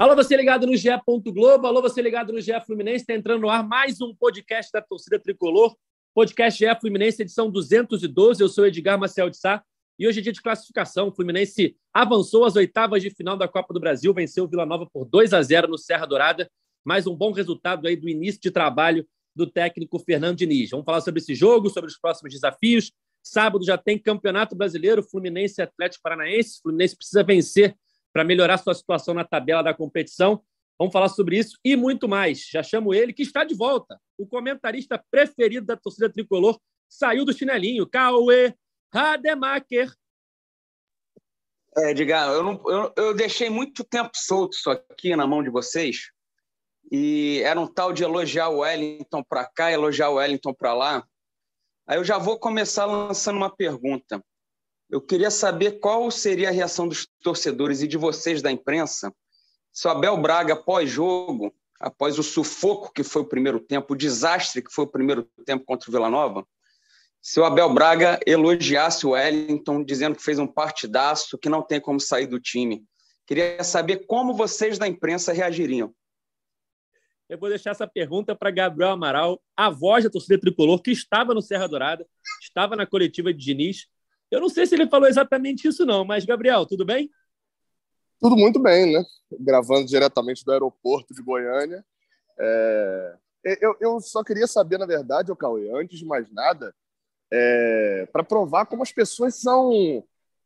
Alô, você ligado no GE. Globo, alô, você ligado no GE Fluminense, está entrando no ar mais um podcast da torcida tricolor, podcast GE Fluminense, edição 212. Eu sou Edgar Marcel de Sá e hoje é dia de classificação. O Fluminense avançou às oitavas de final da Copa do Brasil, venceu o Vila Nova por 2 a 0 no Serra Dourada. Mais um bom resultado aí do início de trabalho do técnico Fernando Diniz. Vamos falar sobre esse jogo, sobre os próximos desafios. Sábado já tem Campeonato Brasileiro, Fluminense Atlético Paranaense. O Fluminense precisa vencer para melhorar sua situação na tabela da competição. Vamos falar sobre isso e muito mais. Já chamo ele, que está de volta. O comentarista preferido da torcida tricolor saiu do chinelinho. Cauê Rademacher. É, Edgar, eu, não, eu, eu deixei muito tempo solto isso aqui na mão de vocês. E era um tal de elogiar o Wellington para cá, elogiar o Wellington para lá. Aí eu já vou começar lançando uma pergunta. Eu queria saber qual seria a reação dos torcedores e de vocês da imprensa se o Abel Braga, pós-jogo, após o sufoco que foi o primeiro tempo, o desastre que foi o primeiro tempo contra o Vila Nova, se o Abel Braga elogiasse o Wellington, dizendo que fez um partidaço, que não tem como sair do time. Queria saber como vocês da imprensa reagiriam. Eu vou deixar essa pergunta para Gabriel Amaral, a voz da torcida tricolor, que estava no Serra Dourada, estava na coletiva de Diniz, eu não sei se ele falou exatamente isso, não, mas, Gabriel, tudo bem? Tudo muito bem, né? Gravando diretamente do aeroporto de Goiânia. É... Eu, eu, só queria saber, na verdade, o Cauê, antes de mais nada, é... para provar como as pessoas são.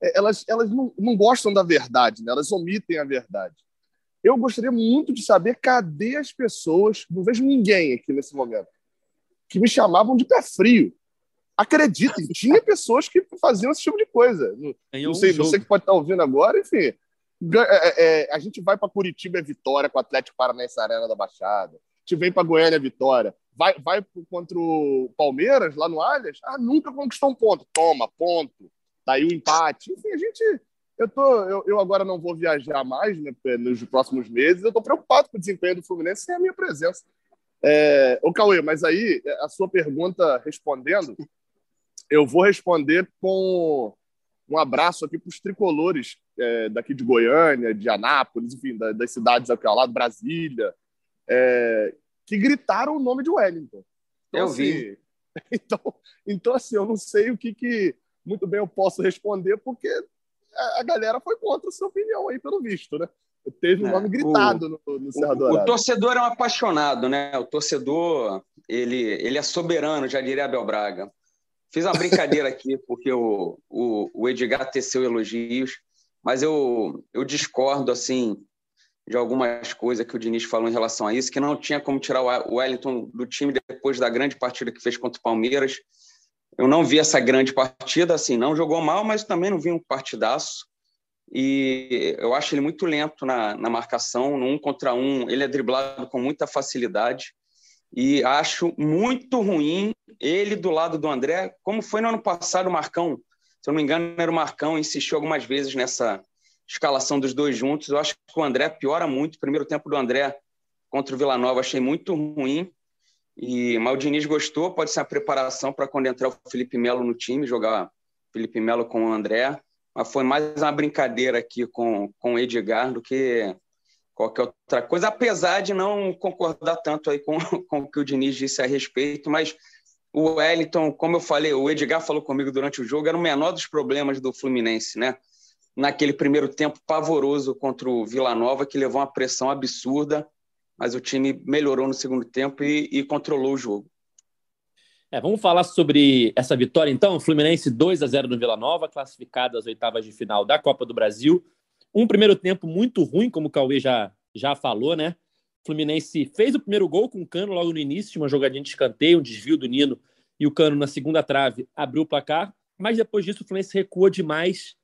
É, elas, elas não, não gostam da verdade, né? elas omitem a verdade. Eu gostaria muito de saber cadê as pessoas, não vejo ninguém aqui nesse momento, que me chamavam de pé frio acreditem, tinha pessoas que faziam esse tipo de coisa. Não, não sei, você que pode estar ouvindo agora, enfim. É, é, é, a gente vai para Curitiba é vitória com o Atlético Paranaense Arena da Baixada. A gente vem para Goiânia vitória. Vai, vai contra o Palmeiras lá no Allianz. Ah, nunca conquistou um ponto. Toma, ponto. Daí o empate. Enfim, a gente. Eu, tô, eu, eu agora não vou viajar mais né, nos próximos meses. Eu estou preocupado com o desempenho do Fluminense sem a minha presença. É, ô, Cauê, mas aí a sua pergunta respondendo, eu vou responder com um abraço aqui para os tricolores é, daqui de Goiânia, de Anápolis, enfim, da, das cidades aqui ao lado, Brasília, é, que gritaram o nome de Wellington. Então, eu vi. Assim, então, então, assim, eu não sei o que, que muito bem eu posso responder, porque a, a galera foi contra a sua opinião aí, pelo visto, né? Teve um é, nome gritado o, no, no Serra Dourada. O torcedor é um apaixonado, né? O torcedor, ele, ele é soberano, já diria Abel Braga. Fiz uma brincadeira aqui, porque o, o, o Edgar teceu elogios, mas eu, eu discordo, assim, de algumas coisas que o Diniz falou em relação a isso, que não tinha como tirar o Wellington do time depois da grande partida que fez contra o Palmeiras. Eu não vi essa grande partida, assim, não jogou mal, mas também não vi um partidaço. E eu acho ele muito lento na, na marcação, no um contra um, ele é driblado com muita facilidade. E acho muito ruim ele do lado do André, como foi no ano passado o Marcão. Se eu não me engano, era o Marcão, insistiu algumas vezes nessa escalação dos dois juntos. Eu acho que o André piora muito. O primeiro tempo do André contra o Vila Nova achei muito ruim. E mas o Diniz gostou, pode ser a preparação para quando entrar o Felipe Melo no time, jogar Felipe Melo com o André. Mas foi mais uma brincadeira aqui com, com o Edgar do que qualquer outra coisa, apesar de não concordar tanto aí com, com o que o Diniz disse a respeito, mas o Wellington, como eu falei, o Edgar falou comigo durante o jogo, era o menor dos problemas do Fluminense, né? Naquele primeiro tempo pavoroso contra o Vila Nova, que levou uma pressão absurda, mas o time melhorou no segundo tempo e, e controlou o jogo. É, vamos falar sobre essa vitória, então. Fluminense 2 a 0 no Vila Nova, classificado às oitavas de final da Copa do Brasil. Um primeiro tempo muito ruim, como o Cauê já, já falou, né? O Fluminense fez o primeiro gol com o Cano logo no início, uma jogadinha de escanteio, um desvio do Nino e o Cano na segunda trave abriu o placar. Mas depois disso o Fluminense recuou demais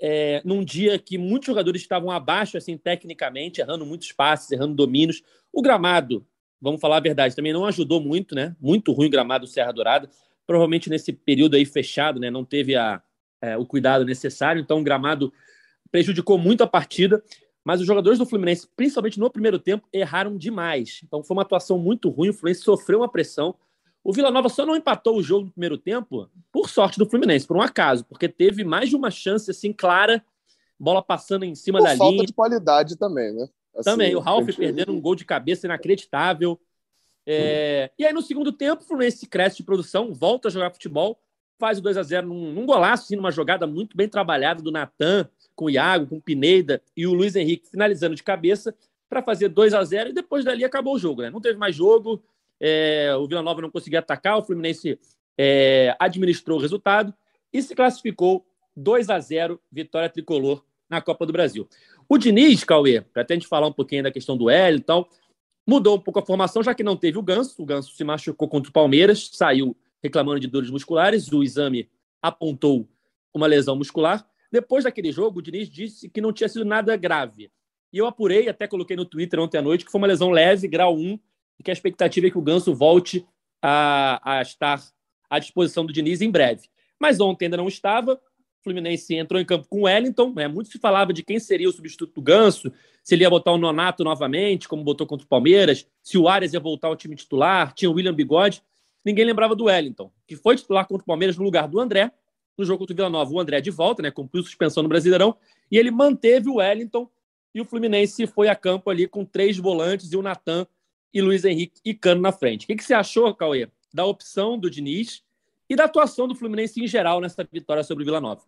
é, num dia que muitos jogadores estavam abaixo, assim, tecnicamente, errando muitos passes, errando domínios. O gramado, vamos falar a verdade, também não ajudou muito, né? Muito ruim o gramado do Serra Dourada. Provavelmente nesse período aí fechado, né? Não teve a, é, o cuidado necessário, então o gramado prejudicou muito a partida, mas os jogadores do Fluminense, principalmente no primeiro tempo, erraram demais. Então foi uma atuação muito ruim, o Fluminense sofreu uma pressão. O Vila Nova só não empatou o jogo no primeiro tempo por sorte do Fluminense, por um acaso, porque teve mais de uma chance assim clara, bola passando em cima por da falta linha. de qualidade também, né? Assim, Também, o Ralf gente... perdendo um gol de cabeça inacreditável. É... E aí, no segundo tempo, o Fluminense cresce de produção, volta a jogar futebol, faz o 2 a 0 num, num golaço, assim, numa jogada muito bem trabalhada do Natan, com o Iago, com o Pineda e o Luiz Henrique finalizando de cabeça para fazer 2 a 0 e depois dali acabou o jogo. Né? Não teve mais jogo, é... o Vila Nova não conseguia atacar, o Fluminense é... administrou o resultado e se classificou 2 a 0 vitória tricolor na Copa do Brasil. O Diniz, Cauê, para até a gente falar um pouquinho da questão do L e tal, mudou um pouco a formação, já que não teve o Ganso. O Ganso se machucou contra o Palmeiras, saiu reclamando de dores musculares. O exame apontou uma lesão muscular. Depois daquele jogo, o Diniz disse que não tinha sido nada grave. E eu apurei, até coloquei no Twitter ontem à noite, que foi uma lesão leve, grau 1, e que a expectativa é que o Ganso volte a, a estar à disposição do Diniz em breve. Mas ontem ainda não estava. Fluminense entrou em campo com o Wellington. Né? Muito se falava de quem seria o substituto do Ganso, se ele ia botar o Nonato novamente, como botou contra o Palmeiras, se o Arias ia voltar ao time titular, tinha o William Bigode. Ninguém lembrava do Wellington, que foi titular contra o Palmeiras no lugar do André. No jogo contra o Vila Nova, o André de volta, né? cumpriu suspensão no Brasileirão, e ele manteve o Wellington. E o Fluminense foi a campo ali com três volantes e o Natan e Luiz Henrique e Cano na frente. O que, que você achou, Cauê, da opção do Diniz e da atuação do Fluminense em geral nessa vitória sobre o Vila Nova.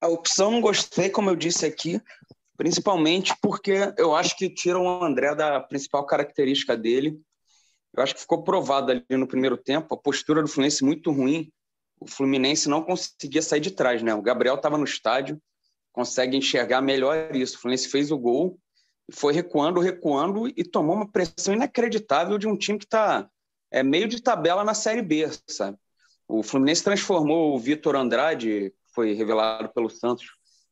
A opção não gostei, como eu disse aqui, principalmente porque eu acho que tiram o André da principal característica dele. Eu acho que ficou provado ali no primeiro tempo, a postura do Fluminense muito ruim. O Fluminense não conseguia sair de trás, né? O Gabriel estava no estádio, consegue enxergar melhor isso. O Fluminense fez o gol, foi recuando, recuando e tomou uma pressão inacreditável de um time que está é, meio de tabela na Série B, sabe? O Fluminense transformou o Vitor Andrade, foi revelado pelo Santos,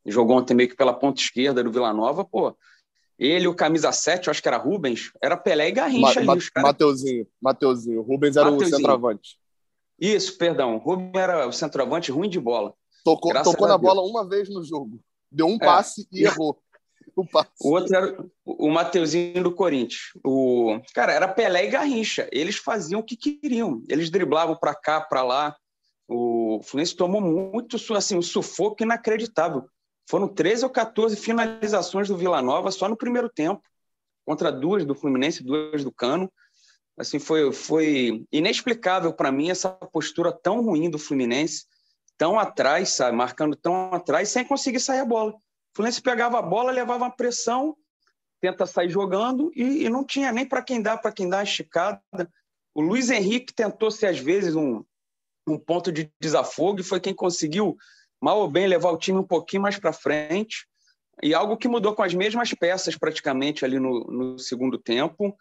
jogou ontem meio que pela ponta esquerda do Vila Nova, pô. Ele, o camisa 7, eu acho que era Rubens, era Pelé e Garrincha Ma ali. Cara... Mateuzinho, Mateuzinho. Rubens era Mateuzinho. o centroavante. Isso, perdão. Rubens era o centroavante ruim de bola. Tocou, tocou na bola uma vez no jogo. Deu um é. passe e errou. O, o, outro era o Mateuzinho do Corinthians. O cara era Pelé e Garrincha. Eles faziam o que queriam. Eles driblavam para cá, para lá. O Fluminense tomou muito assim, um sufoco inacreditável. Foram 13 ou 14 finalizações do Vila Nova só no primeiro tempo, contra duas do Fluminense, duas do Cano. Assim foi foi inexplicável para mim essa postura tão ruim do Fluminense, tão atrás, sabe, marcando tão atrás sem conseguir sair a bola. O Fluminense pegava a bola, levava uma pressão, tenta sair jogando e, e não tinha nem para quem dar, para quem dar esticada. O Luiz Henrique tentou ser, às vezes, um, um ponto de desafogo e foi quem conseguiu, mal ou bem, levar o time um pouquinho mais para frente. E algo que mudou com as mesmas peças, praticamente, ali no, no segundo tempo.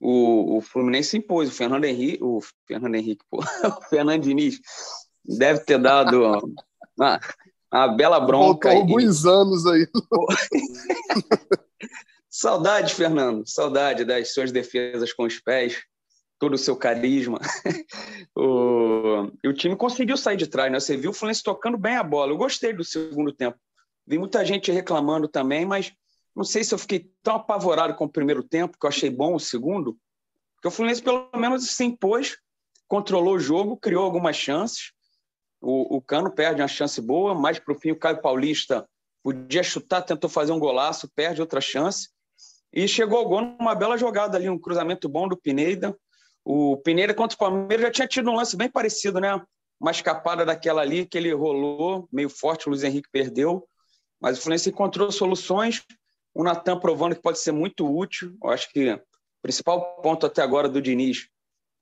O, o Fluminense impôs. O Fernando Henrique, o Fernando Henrique, pô, o Fernando Diniz deve ter dado uma, a bela bronca. Voltou alguns anos aí. Saudade, Fernando. Saudade das suas defesas com os pés, todo o seu carisma. o... E o time conseguiu sair de trás, né? Você viu o Fluminense tocando bem a bola. Eu gostei do segundo tempo. Vi muita gente reclamando também, mas não sei se eu fiquei tão apavorado com o primeiro tempo, que eu achei bom o segundo, porque o Fluminense pelo menos se impôs, controlou o jogo, criou algumas chances. O, o Cano perde uma chance boa, mais para o fim o Caio Paulista podia chutar, tentou fazer um golaço, perde outra chance. E chegou ao gol numa bela jogada ali, um cruzamento bom do Pineda. O Pineda contra o Palmeiras já tinha tido um lance bem parecido, né? Uma escapada daquela ali que ele rolou meio forte, o Luiz Henrique perdeu. Mas o Fluminense encontrou soluções. O Natan provando que pode ser muito útil. Eu acho que o principal ponto até agora do Diniz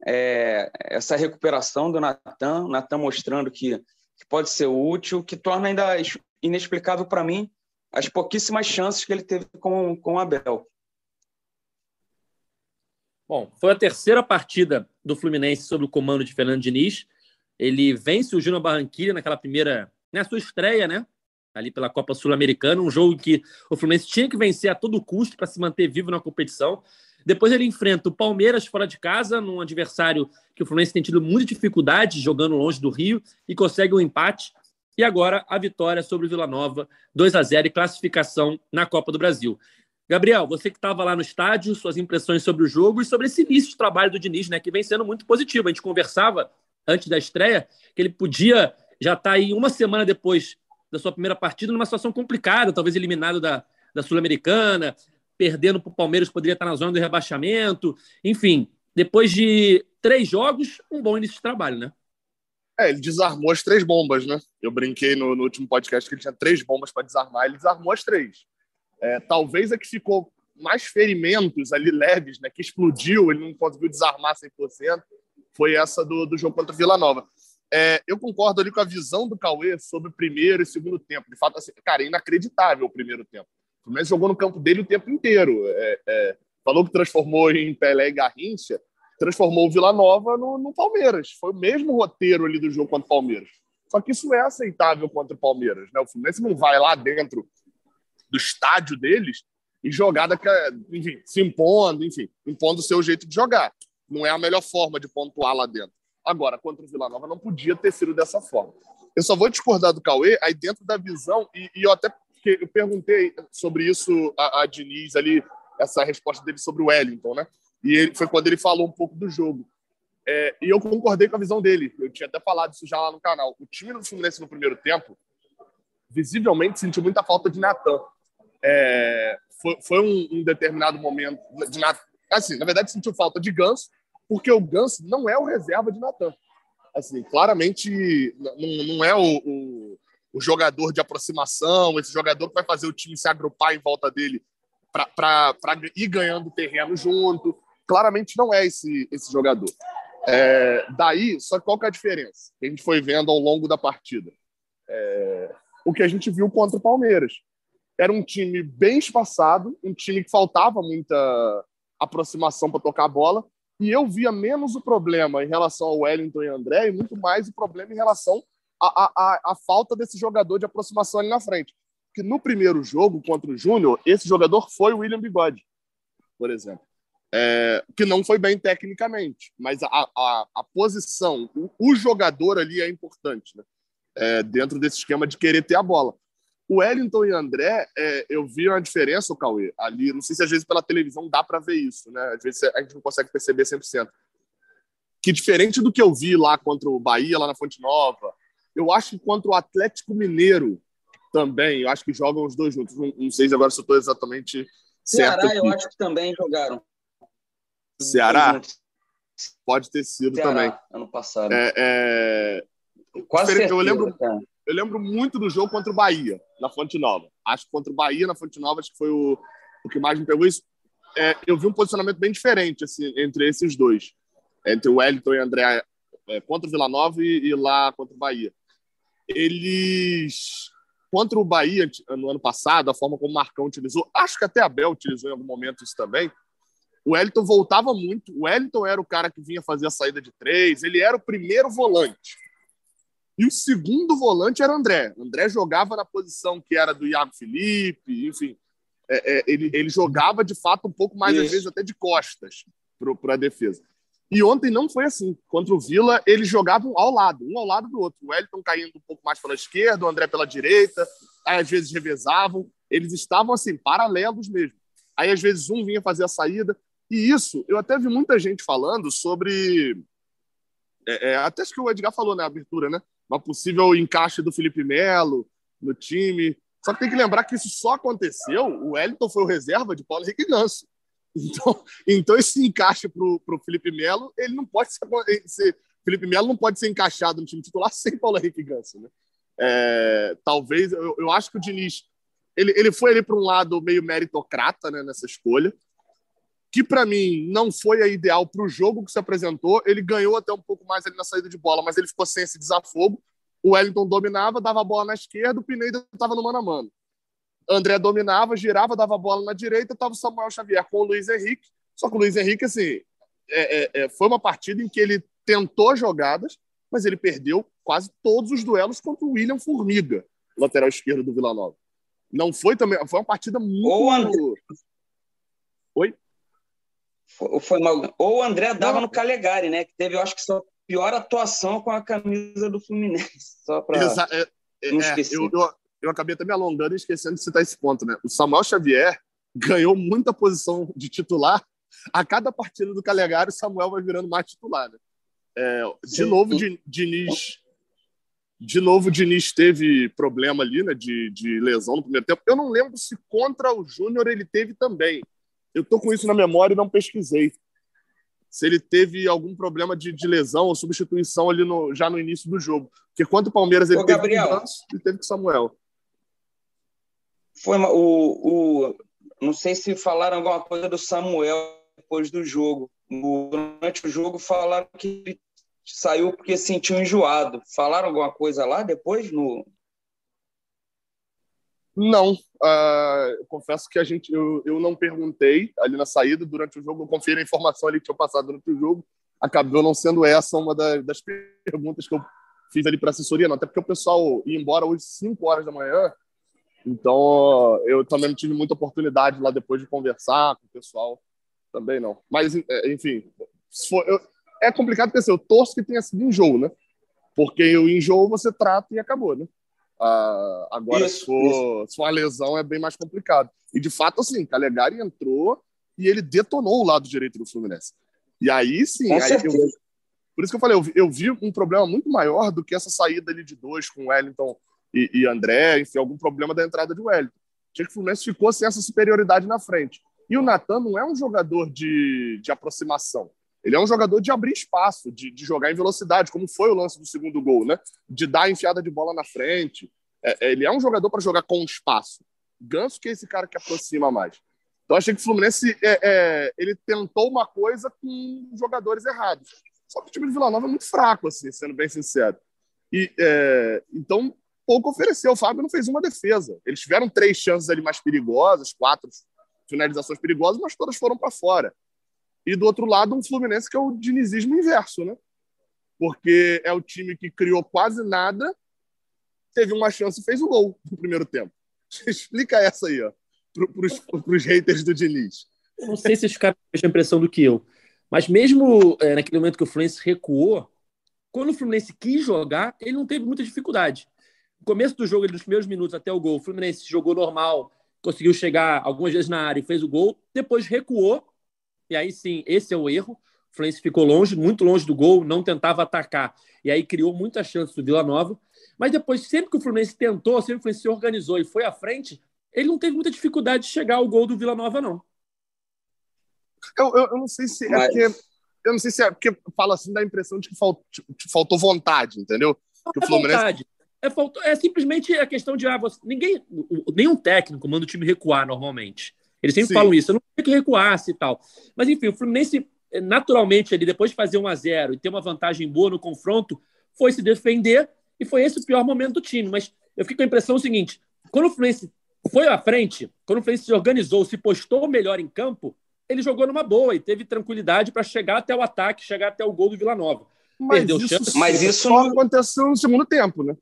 é, essa recuperação do Natan, Natan mostrando que, que, pode ser útil, que torna ainda inexplicável para mim as pouquíssimas chances que ele teve com, com o Abel. Bom, foi a terceira partida do Fluminense sob o comando de Fernando Diniz. Ele vence o Júnior Barranquilla naquela primeira, na sua estreia, né? Ali pela Copa Sul-Americana, um jogo que o Fluminense tinha que vencer a todo custo para se manter vivo na competição. Depois ele enfrenta o Palmeiras fora de casa, num adversário que o Fluminense tem tido muita dificuldade jogando longe do Rio e consegue um empate. E agora a vitória sobre o Vila Nova, 2 a 0 e classificação na Copa do Brasil. Gabriel, você que estava lá no estádio, suas impressões sobre o jogo e sobre esse início de trabalho do Diniz, né, que vem sendo muito positivo. A gente conversava antes da estreia que ele podia já estar tá aí uma semana depois da sua primeira partida numa situação complicada, talvez eliminado da, da Sul-Americana, perdendo para o Palmeiras, poderia estar na zona do rebaixamento. Enfim, depois de três jogos, um bom início de trabalho, né? É, ele desarmou as três bombas, né? Eu brinquei no, no último podcast que ele tinha três bombas para desarmar, ele desarmou as três. É, talvez a que ficou mais ferimentos ali leves, né? Que explodiu, ele não conseguiu desarmar 100%, foi essa do, do jogo contra o Vila Nova. É, eu concordo ali com a visão do Cauê sobre o primeiro e segundo tempo. De fato, assim, cara, é inacreditável o primeiro tempo. O Fluminense jogou no campo dele o tempo inteiro. É, é, falou que transformou em Pelé e Garrincha, transformou o Vila Nova no, no, Palmeiras. Foi o mesmo roteiro ali do jogo contra o Palmeiras. Só que isso é aceitável contra o Palmeiras. Né? O Fluminense não vai lá dentro do estádio deles e jogar, enfim, se impondo, enfim, impondo o seu jeito de jogar. Não é a melhor forma de pontuar lá dentro. Agora, contra o Vila Nova, não podia ter sido dessa forma. Eu só vou discordar do Cauê aí dentro da visão, e, e eu até eu perguntei sobre isso a, a Diniz ali, essa resposta dele sobre o Wellington, né? E ele, foi quando ele falou um pouco do jogo. É, e eu concordei com a visão dele. Eu tinha até falado isso já lá no canal. O time do Fluminense no primeiro tempo, visivelmente, sentiu muita falta de Natan. É, foi, foi um, um, determinado momento de. Assim, na verdade, sentiu falta de Ganso, porque o Ganso não é o reserva de Natan. Assim, claramente não, não é o, o, o, jogador de aproximação, esse jogador que vai fazer o time se agrupar em volta dele para ir ganhando terreno junto. Claramente não é esse, esse jogador. É, daí, só qual que é a diferença que a gente foi vendo ao longo da partida? É, o que a gente viu contra o Palmeiras. Era um time bem espaçado, um time que faltava muita aproximação para tocar a bola, e eu via menos o problema em relação ao Wellington e André, e muito mais o problema em relação à, à, à falta desse jogador de aproximação ali na frente. Que no primeiro jogo contra o Júnior, esse jogador foi o William Bigode, por exemplo. É, que não foi bem tecnicamente, mas a, a, a posição, o, o, jogador ali é importante, né? É, dentro desse esquema de querer ter a bola. O Wellington e André, é, eu vi uma diferença, o Cauê, ali. Não sei se às vezes pela televisão dá para ver isso, né? Às vezes a gente não consegue perceber 100%. Que diferente do que eu vi lá contra o Bahia, lá na Fonte Nova, eu acho que contra o Atlético Mineiro também, eu acho que jogam os dois juntos. Não, não sei agora se eu estou exatamente certo. Ceará, aqui. eu acho que também jogaram. Ceará? Pode ter sido Ceará, também. Ano passado. É, é... Quase certeza, eu lembro, cara eu lembro muito do jogo contra o Bahia, na Fonte Nova. Acho que contra o Bahia, na Fonte Nova, acho que foi o, o que mais me pegou. Isso, é, eu vi um posicionamento bem diferente assim, entre esses dois. Entre o Wellington e o André é, contra o Vila Nova e, e, lá contra o Bahia. Eles... Contra o Bahia, no ano passado, a forma como o Marcão utilizou, acho que até a Bel utilizou em algum momento isso também, o Wellington voltava muito. O Wellington era o cara que vinha fazer a saída de três, ele era o primeiro volante. E o segundo volante era o André. André jogava na posição que era do Iago Felipe, enfim. É, é, ele, ele jogava de fato um pouco mais, Isso. às vezes, até de costas para a defesa. E ontem não foi assim. Contra o Vila, eles jogavam ao lado, um ao lado do outro. O Wellington caindo um pouco mais pela esquerda, o André pela direita, aí às vezes revezavam. Eles estavam assim, paralelos mesmo. Aí às vezes um vinha fazer a saída. E isso, eu até vi muita gente falando sobre. É, é, até acho que o Edgar falou na abertura, né? Uma possível encaixe do Felipe Melo no time. Só que tem que lembrar que isso só aconteceu. O Wellington foi o reserva de Paulo Henrique Ganso. Então, então esse encaixe para o Felipe Melo, ele não pode ser, ser, Felipe Melo não pode ser encaixado no time titular sem Paulo Henrique Ganso. Né? É, talvez, eu, eu acho que o Diniz ele, ele foi ali para um lado meio meritocrata né, nessa escolha que para mim não foi a ideal para o jogo que se apresentou. Ele ganhou até um pouco mais ali na saída de bola, mas ele ficou sem esse desafogo. O Wellington dominava, dava a bola na esquerda, o Pineda estava no mano a mano. André dominava, girava, dava a bola na direita, estava o Samuel Xavier com o Luiz Henrique. Só que o Luiz Henrique, assim, é, é, é, foi uma partida em que ele tentou jogadas, mas ele perdeu quase todos os duelos contra o William Formiga, lateral esquerdo do Vila Nova. Não foi também, foi uma partida muito. André, Oi? Foi, foi mal. Ou o André dava no Calegari, né? Que teve, eu acho que sua pior atuação com a camisa do Fluminense. Só para é, é, não é, esquecer. Eu, eu, eu, acabei até me alongando e esquecendo de citar esse ponto, né? O Samuel Xavier ganhou muita posição de titular. A cada partida do Calegari, o Samuel vai virando mais titular, né? É, de Sim. novo, Diniz, De novo, o Diniz teve problema ali, né, de, de lesão no primeiro tempo. Eu não lembro se contra o Júnior ele teve também. Eu tô com isso na memória e não pesquisei. Se ele teve algum problema de, de lesão ou substituição ali no, já no início do jogo. Porque quanto o Palmeiras ele Ô, teve Gabriel, com o ele teve com o Samuel. Foi uma, o, o, não sei se falaram alguma coisa do Samuel depois do jogo. durante o jogo falaram que ele saiu porque sentiu enjoado. Falaram alguma coisa lá depois no. Não, uh, confesso que a gente, eu, eu não perguntei ali na saída durante o jogo, eu conferi a informação ali que tinha passado durante o jogo, acabou não sendo essa uma das, das perguntas que eu fiz ali para assessoria, não, até porque o pessoal ia embora hoje 5 horas da manhã, então eu também não tive muita oportunidade lá depois de conversar com o pessoal, também não. Mas, é, enfim, eu, é complicado porque assim, eu torço que tenha sido enjoo, né? Porque o enjoo você trata e acabou, né? Ah, agora, isso, se, for, se for uma lesão, é bem mais complicado. E, de fato, assim, Calegari entrou e ele detonou o lado direito do Fluminense. E aí, sim, aí eu, por isso que eu falei, eu vi, eu vi, um problema muito maior do que essa saída ali de dois com Wellington e, e André, enfim, algum problema da entrada de Wellington. Tinha que o Fluminense ficou sem essa superioridade na frente. E o Natan não é um jogador de, de aproximação. Ele é um jogador de abrir espaço, de, de, jogar em velocidade, como foi o lance do segundo gol, né? De dar enfiada de bola na frente. É, é ele é um jogador para jogar com espaço. Ganso que é esse cara que aproxima mais. Então achei que o Fluminense é, é, ele tentou uma coisa com jogadores errados. Só que o time de Vila Nova é muito fraco, assim, sendo bem sincero. E é, então pouco ofereceu. O Fábio não fez uma defesa. Eles tiveram três chances ali mais perigosas, quatro finalizações perigosas, mas todas foram para fora. E do outro lado, um Fluminense que é o dinizismo inverso, né? Porque é o time que criou quase nada, teve uma chance e fez o gol no primeiro tempo. Explica essa aí, ó, para os haters do Diniz. Eu não sei se os caras têm a impressão do que eu, mas mesmo é, naquele momento que o Fluminense recuou, quando o Fluminense quis jogar, ele não teve muita dificuldade. No começo do jogo, nos primeiros minutos até o gol, o Fluminense jogou normal, conseguiu chegar algumas vezes na área e fez o gol, depois recuou, e aí sim, esse é o erro. O Fluminense ficou longe, muito longe do gol, não tentava atacar, e aí criou muitas chances do Vila Nova. Mas depois, sempre que o Fluminense tentou, sempre que o Fluminense se organizou e foi à frente, ele não teve muita dificuldade de chegar ao gol do Vila Nova, não. Eu, eu, eu não sei se é Mas... é porque. Eu não sei se é porque fala assim, dá a impressão de que faltou, faltou vontade, entendeu? Que o Fluminense... vontade. É, faltou, é simplesmente a questão de ah, você, ninguém, nenhum técnico manda o time recuar normalmente. Eles sempre Sim. falam isso, eu não queria que recuasse e tal. Mas enfim, o Fluminense, eh, naturalmente, ali, depois de fazer 1 a 0 e ter uma vantagem boa no confronto, foi se defender e foi esse o pior momento do time. Mas eu fico com a impressão seguinte: quando o Fluminense foi à frente, quando o Fluminense se organizou, se postou melhor em campo, ele jogou numa boa e teve tranquilidade para chegar até o ataque, chegar até o gol do Vila Nova. Mas Perdeu isso, chance. Mas isso não aconteceu no segundo tempo, né?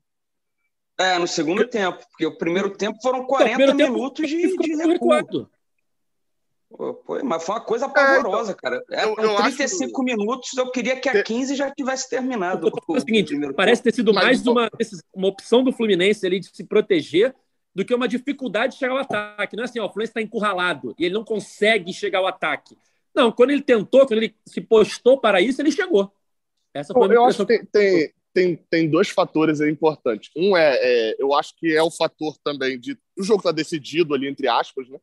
É, no segundo tempo, porque o primeiro tempo foram 40 não, minutos de, de recuo. Pô, mas foi uma coisa pavorosa, é, então, cara. É, eu, eu 35 acho... minutos, eu queria que a 15 já tivesse terminado. O, o seguinte, parece ter sido mais uma, uma opção do Fluminense ali de se proteger do que uma dificuldade de chegar ao ataque. Não é assim, ó, o Fluminense está encurralado e ele não consegue chegar ao ataque. Não, quando ele tentou, quando ele se postou para isso, ele chegou. Essa foi Pô, eu acho que tem, tem, tem, tem dois fatores importantes. Um é, é, eu acho que é o fator também de o jogo está decidido ali entre aspas, né?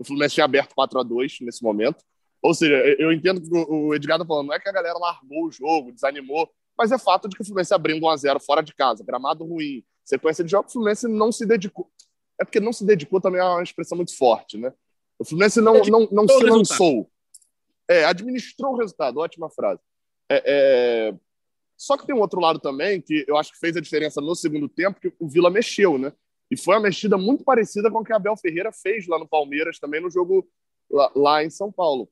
O Fluminense tinha aberto 4 a 2 nesse momento. Ou seja, eu entendo que o Edgar tá falando, não é que a galera largou o jogo, desanimou, mas é fato de que o Fluminense abrindo 1 a 0 fora de casa, gramado ruim, sequência de jogos, o Fluminense não se dedicou. É porque não se dedicou também é uma expressão muito forte, né? O Fluminense não, não, não se lançou. É, administrou o resultado, ótima frase. É, é, só que tem um outro lado também que eu acho que fez a diferença no segundo tempo, que o Vila mexeu, né? E foi uma mexida muito parecida com o que a Abel Ferreira fez lá no Palmeiras, também no jogo lá, lá em São Paulo.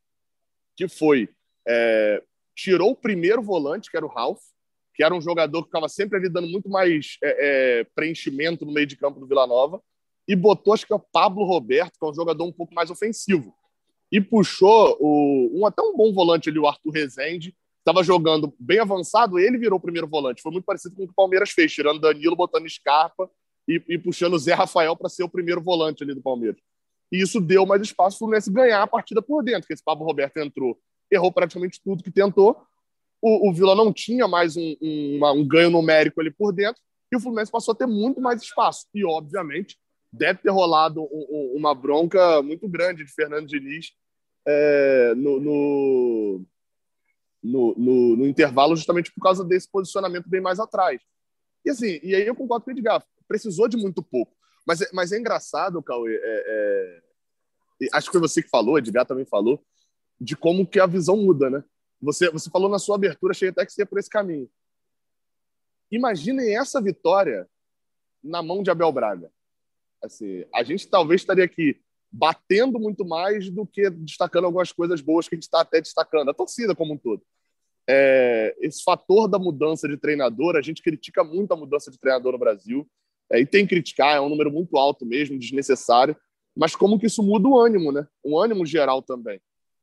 Que foi, é, tirou o primeiro volante, que era o Ralf, que era um jogador que estava sempre ali dando muito mais é, é, preenchimento no meio de campo do Vila Nova, e botou, acho que é o Pablo Roberto, que é um jogador um pouco mais ofensivo. E puxou o, um até um bom volante ali, o Arthur Rezende, estava jogando bem avançado, ele virou o primeiro volante. Foi muito parecido com o que o Palmeiras fez, tirando Danilo, botando Scarpa e, e puxando o Zé Rafael para ser o primeiro volante ali do Palmeiras. E isso deu mais espaço para o Fluminense ganhar a partida por dentro, que esse Pablo Roberto entrou, errou praticamente tudo que tentou. O, o Vila não tinha mais um, um, um ganho numérico ali por dentro, e o Fluminense passou a ter muito mais espaço. E, obviamente, deve ter rolado um, um, uma bronca muito grande de Fernando Diniz é, no, no, no, no, no intervalo, justamente por causa desse posicionamento bem mais atrás. E assim, e aí eu concordo com o Edgar, precisou de muito pouco. Mas, é, mas é engraçado, Cauê, é, é, acho que foi você que falou, Edgar também falou, de como que a visão muda, né? Você, você falou na sua abertura, achei até que você ia por esse caminho. Imaginem essa vitória na mão de Abel Braga. Assim, a gente talvez estaria aqui batendo muito mais do que destacando algumas coisas boas que a gente está até destacando, a torcida como um todo. É, esse fator da mudança de treinador, a gente critica muito a mudança de treinador no Brasil, é, e tem que criticar, é um número muito alto mesmo, desnecessário, mas como que isso muda o ânimo, né? O ânimo geral também.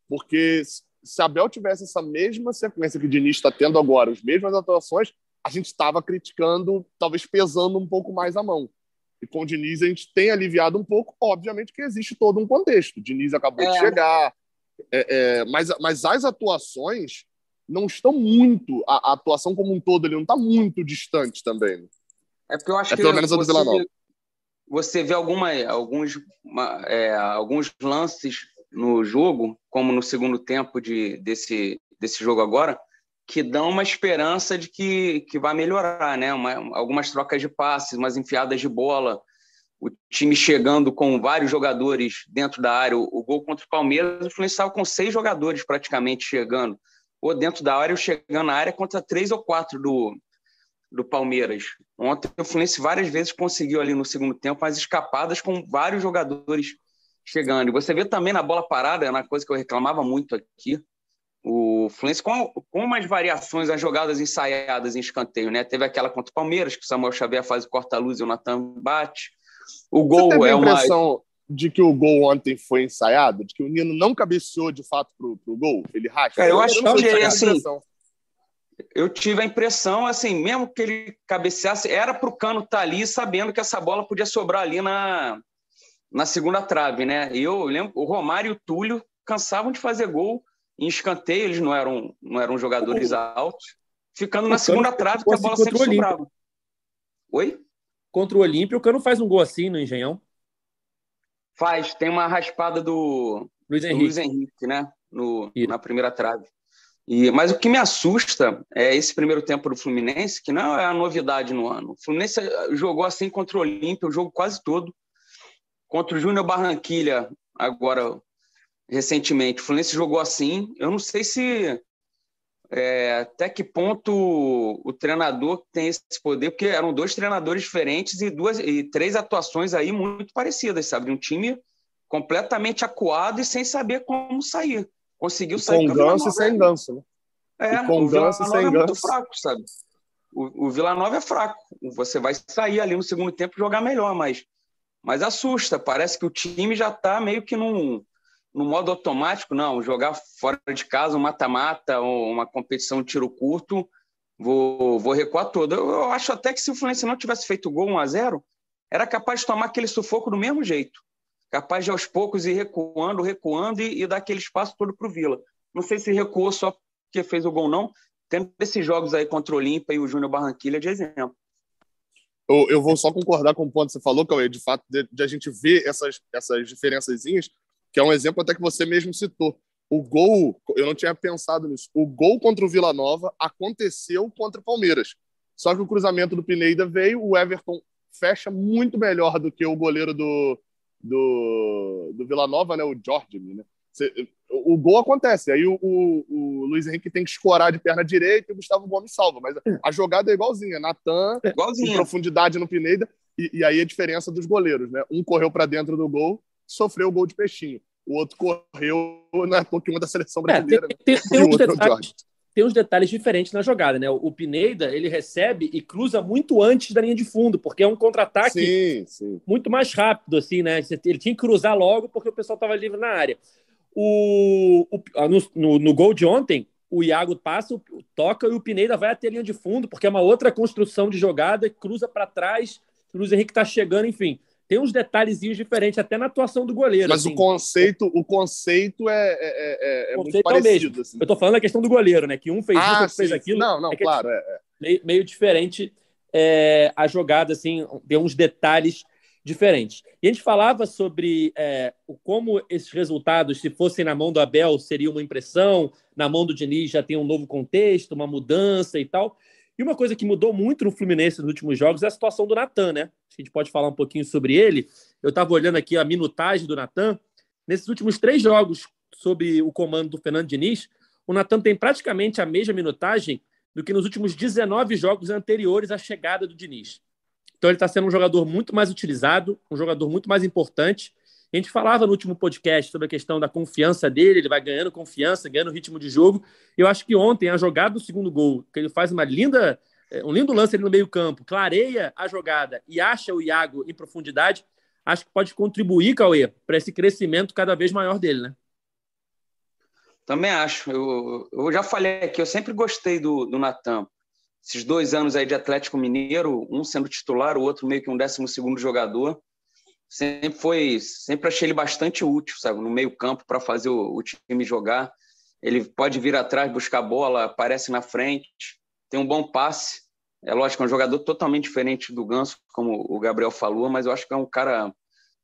Porque se Abel tivesse essa mesma sequência que o Diniz está tendo agora, as mesmas atuações, a gente estava criticando, talvez pesando um pouco mais a mão. E com o Diniz a gente tem aliviado um pouco, obviamente que existe todo um contexto. O Diniz acabou é. de chegar, é, é, mas, mas as atuações não estão muito, a, a, atuação como um todo ele não está muito distante também. Né? É porque eu acho é, que pelo menos a do Vila Nova. Você vê alguma, alguns, é, alguns lances no jogo, como no segundo tempo de, desse, desse jogo agora, que dão uma esperança de que, que vai melhorar, né? Uma, algumas trocas de passes, umas enfiadas de bola, o time chegando com vários jogadores dentro da área. O, o gol contra o Palmeiras, o Fluminense estava com seis jogadores praticamente chegando, ou dentro da área ou chegando na área contra três ou quatro do, do Palmeiras. Ontem o Fluminense várias vezes conseguiu ali no segundo tempo as escapadas com vários jogadores chegando. E você vê também na bola parada, é uma coisa que eu reclamava muito aqui, o Fluminense com, com umas variações as jogadas ensaiadas em escanteio, né? Teve aquela contra o Palmeiras, que o Samuel Xavier faz o corta-luz e o Natan bate. O gol Você teve é uma. a impressão de que o gol ontem foi ensaiado? De que o Nino não cabeceou de fato pro, pro gol? Ele racha? É, eu acho que assim. Eu tive a impressão, assim, mesmo que ele cabeceasse, era para o Cano estar tá ali sabendo que essa bola podia sobrar ali na, na segunda trave, né? E eu lembro, o Romário e o Túlio cansavam de fazer gol em escanteio, eles não eram, não eram jogadores o... altos, ficando na segunda trave, que a bola sempre sobrava. Oi? Contra o Olímpio, o Cano faz um gol assim no Engenhão? Faz, tem uma raspada do Luiz Henrique, do Luiz Henrique né? No, na primeira trave. E, mas o que me assusta é esse primeiro tempo do Fluminense, que não é a novidade no ano. O Fluminense jogou assim contra o Olímpio o jogo quase todo. Contra o Júnior Barranquilha, agora recentemente. O Fluminense jogou assim. Eu não sei se é, até que ponto o treinador tem esse poder, porque eram dois treinadores diferentes e duas e três atuações aí muito parecidas, sabe? Um time completamente acuado e sem saber como sair. Conseguiu sair com ganso e sem ganso, né? É, e com ganso e sem é ganso. fraco, sabe? O, o Vila Nova é fraco. Você vai sair ali no segundo tempo e jogar melhor, mas, mas assusta. Parece que o time já está meio que num, no modo automático, não, jogar fora de casa um mata-mata uma competição de tiro curto, vou, vou recuar todo. Eu, eu, acho até que se o Fluminense não tivesse feito gol 1 a 0 era capaz de tomar aquele sufoco do mesmo jeito. Capaz de aos poucos ir recuando, recuando e, e dar aquele espaço todo para o Vila. Não sei se recuou só porque fez o gol, não. Tendo esses jogos aí contra o Olímpia e o Júnior Barranquilha de exemplo. Eu, eu, vou só concordar com o ponto que você falou, Cauê, de fato, de, de a gente ver essas, essas diferençazinhas, que é um exemplo até que você mesmo citou. O gol, eu não tinha pensado nisso. O gol contra o Vila Nova aconteceu contra o Palmeiras. Só que o cruzamento do Pineda veio, o Everton fecha muito melhor do que o goleiro do, do, do Vila Nova, né? O Jorge, né? o gol acontece, aí o, o, o, Luiz Henrique tem que escorar de perna direita e o Gustavo Gomes salva, mas a jogada é igualzinha, Natan, em profundidade no Pineda, e, e, aí a diferença dos goleiros, né? Um correu para dentro do gol sofreu o gol de peixinho. O outro correu na Pokémon da seleção brasileira. É, tem, tem, tem, uns detalhes, tem, uns detalhes, diferentes na jogada, né? O Pineda, ele recebe e cruza muito antes da linha de fundo, porque é um contra-ataque muito mais rápido, assim, né? Ele tinha que cruzar logo porque o pessoal estava livre na área. O, o ah, no, no, no, gol de ontem, o Iago passa, toca e o Pineda vai até a linha de fundo, porque é uma outra construção de jogada, cruza para trás, o Luiz Henrique está chegando, enfim tem uns detalhezinhos diferentes até na atuação do goleiro. Mas assim. o conceito, o conceito é, é, é, é muito é parecido. Assim. Eu tô falando da questão do goleiro, né? Que um fez ah, isso, outro fez aquilo. Não, não, é claro. É, é, meio, meio, diferente é, a jogada, assim, tem uns detalhes diferentes. E a gente falava sobre é, como esses resultados, se fossem na mão do Abel, seria uma impressão, na mão do Diniz já tem um novo contexto, uma mudança e tal. E uma coisa que mudou muito no Fluminense nos últimos jogos é a situação do Natan, né? A gente pode falar um pouquinho sobre ele. Eu estava olhando aqui a minutagem do Natan. Nesses últimos três jogos sob o comando do Fernando Diniz, o Natan tem praticamente a mesma minutagem do que nos últimos 19 jogos anteriores à chegada do Diniz. Então ele está sendo um jogador muito mais utilizado, um jogador muito mais importante. A gente falava no último podcast sobre a questão da confiança dele, ele vai ganhando confiança, ganhando ritmo de jogo. Eu acho que ontem a jogada do segundo gol, que ele faz uma linda, é, um lindo lance ali no meio-campo, clareia a jogada e acha o Iago em profundidade, acho que pode contribuir, Cauê, para esse crescimento cada vez maior dele, né? Também acho. Eu, eu já falei aqui, eu sempre gostei do, do Natan. Esses dois anos aí de Atlético Mineiro, um sendo titular, o outro meio que um décimo segundo jogador. Sempre foi, sempre achei ele bastante útil, sabe, no meio campo para fazer o, o, time jogar. Ele pode vir atrás, buscar bola, aparece na frente, tem um bom passe. É lógico, é um jogador totalmente diferente do Ganso, como o Gabriel falou, mas eu acho que é um cara